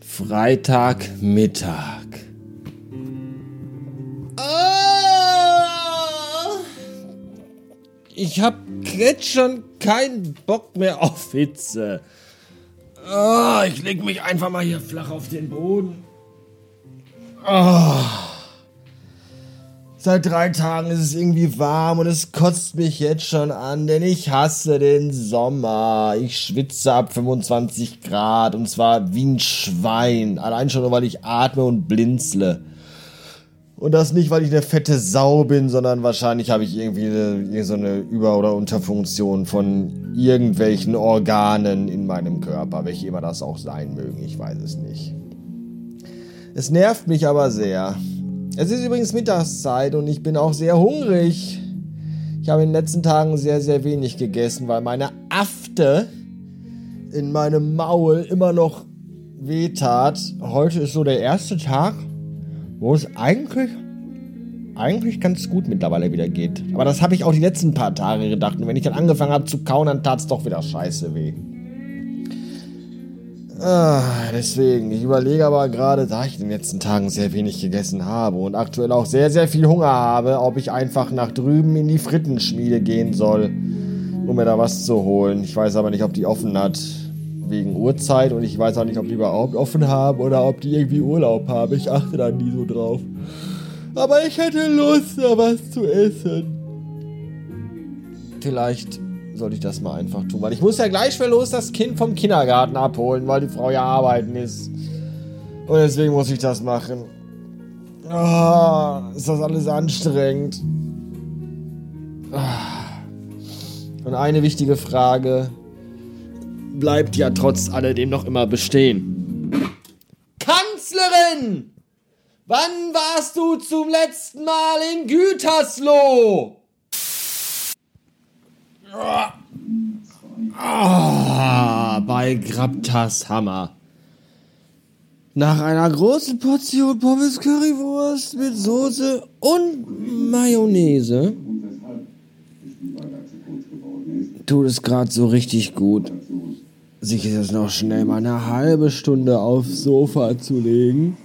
Freitagmittag. Ich hab jetzt schon keinen Bock mehr auf Hitze. Oh, ich leg mich einfach mal hier flach auf den Boden. Oh. Seit drei Tagen ist es irgendwie warm und es kotzt mich jetzt schon an, denn ich hasse den Sommer. Ich schwitze ab 25 Grad und zwar wie ein Schwein. Allein schon weil ich atme und blinzle. Und das nicht, weil ich eine fette Sau bin, sondern wahrscheinlich habe ich irgendwie eine, so eine Über- oder Unterfunktion von irgendwelchen Organen in meinem Körper, welche immer das auch sein mögen, ich weiß es nicht. Es nervt mich aber sehr. Es ist übrigens Mittagszeit und ich bin auch sehr hungrig. Ich habe in den letzten Tagen sehr, sehr wenig gegessen, weil meine Afte in meinem Maul immer noch wehtat. Heute ist so der erste Tag, wo es eigentlich, eigentlich ganz gut mittlerweile wieder geht. Aber das habe ich auch die letzten paar Tage gedacht. Und wenn ich dann angefangen habe zu kauen, dann tat es doch wieder scheiße weh. Ah, deswegen, ich überlege aber gerade, da ich in den letzten Tagen sehr wenig gegessen habe und aktuell auch sehr, sehr viel Hunger habe, ob ich einfach nach drüben in die Frittenschmiede gehen soll, um mir da was zu holen. Ich weiß aber nicht, ob die offen hat wegen Uhrzeit und ich weiß auch nicht, ob die überhaupt offen haben oder ob die irgendwie Urlaub haben. Ich achte da nie so drauf. Aber ich hätte Lust, da was zu essen. Vielleicht sollte ich das mal einfach tun, weil ich muss ja gleich für los das Kind vom Kindergarten abholen, weil die Frau ja arbeiten ist. Und deswegen muss ich das machen. Oh, ist das alles anstrengend. Und eine wichtige Frage bleibt ja trotz alledem noch immer bestehen. Kanzlerin! Wann warst du zum letzten Mal in Gütersloh? Ah, bei Grabtas Hammer. Nach einer großen Portion Pommes Currywurst mit Soße und Mayonnaise. Tut es gerade so richtig gut, sich jetzt noch schnell mal eine halbe Stunde aufs Sofa zu legen,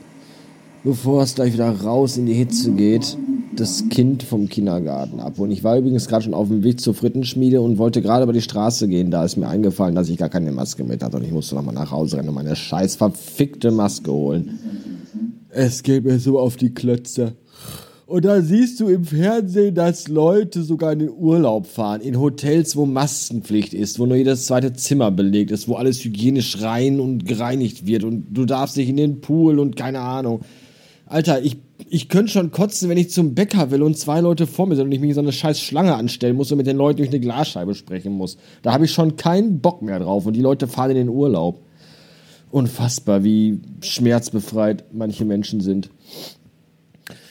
bevor es gleich wieder raus in die Hitze geht, das Kind vom Kindergarten ab. Und ich war übrigens gerade schon auf dem Weg zur Frittenschmiede und wollte gerade über die Straße gehen. Da ist mir eingefallen, dass ich gar keine Maske mit hatte und ich musste nochmal nach Hause rennen und meine scheiß verfickte Maske holen. Es geht mir so auf die Klötze. Und da siehst du im Fernsehen, dass Leute sogar in den Urlaub fahren, in Hotels, wo Maskenpflicht ist, wo nur jedes zweite Zimmer belegt ist, wo alles hygienisch rein und gereinigt wird und du darfst nicht in den Pool und keine Ahnung. Alter, ich, ich könnte schon kotzen, wenn ich zum Bäcker will und zwei Leute vor mir sind und ich mich in so eine scheiß Schlange anstellen muss und mit den Leuten durch eine Glasscheibe sprechen muss. Da habe ich schon keinen Bock mehr drauf und die Leute fahren in den Urlaub. Unfassbar, wie schmerzbefreit manche Menschen sind.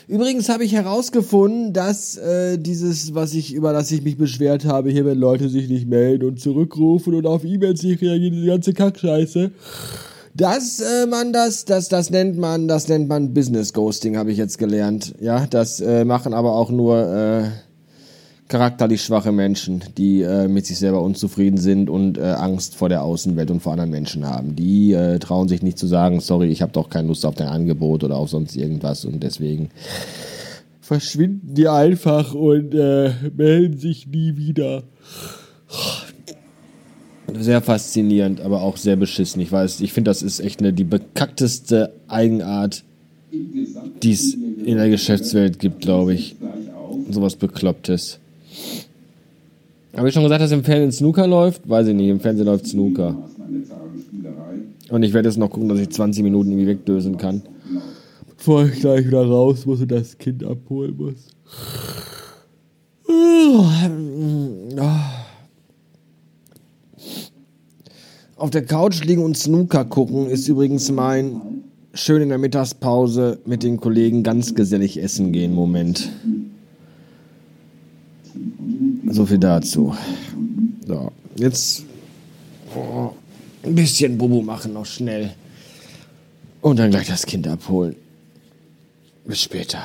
Übrigens habe ich herausgefunden, dass äh, dieses, was ich über das ich mich beschwert habe, hier wenn Leute sich nicht melden und zurückrufen und auf E-Mails nicht reagieren, diese ganze Kackscheiße, dass äh, man das, das, das nennt man, das nennt man Business Ghosting, habe ich jetzt gelernt. Ja, das äh, machen aber auch nur äh, charakterlich schwache Menschen, die äh, mit sich selber unzufrieden sind und äh, Angst vor der Außenwelt und vor anderen Menschen haben. Die äh, trauen sich nicht zu sagen, sorry, ich habe doch keine Lust auf dein Angebot oder auf sonst irgendwas und deswegen verschwinden die einfach und äh, melden sich nie wieder. Sehr faszinierend, aber auch sehr beschissen. Ich weiß, ich finde, das ist echt eine, die bekackteste Eigenart, die es in der Geschäftswelt gibt, glaube ich. Sowas Beklopptes. Habe ich schon gesagt, dass im Fernsehen Snooker läuft? Weiß ich nicht, im Fernsehen läuft Snooker. Und ich werde jetzt noch gucken, dass ich 20 Minuten irgendwie wegdösen kann. Bevor ich gleich wieder raus muss und das Kind abholen muss. Auf der Couch liegen und Snooker gucken ist übrigens mein schön in der Mittagspause mit den Kollegen ganz gesellig essen gehen Moment. So viel dazu. So, jetzt oh, ein bisschen Bubu machen noch schnell. Und dann gleich das Kind abholen. Bis später.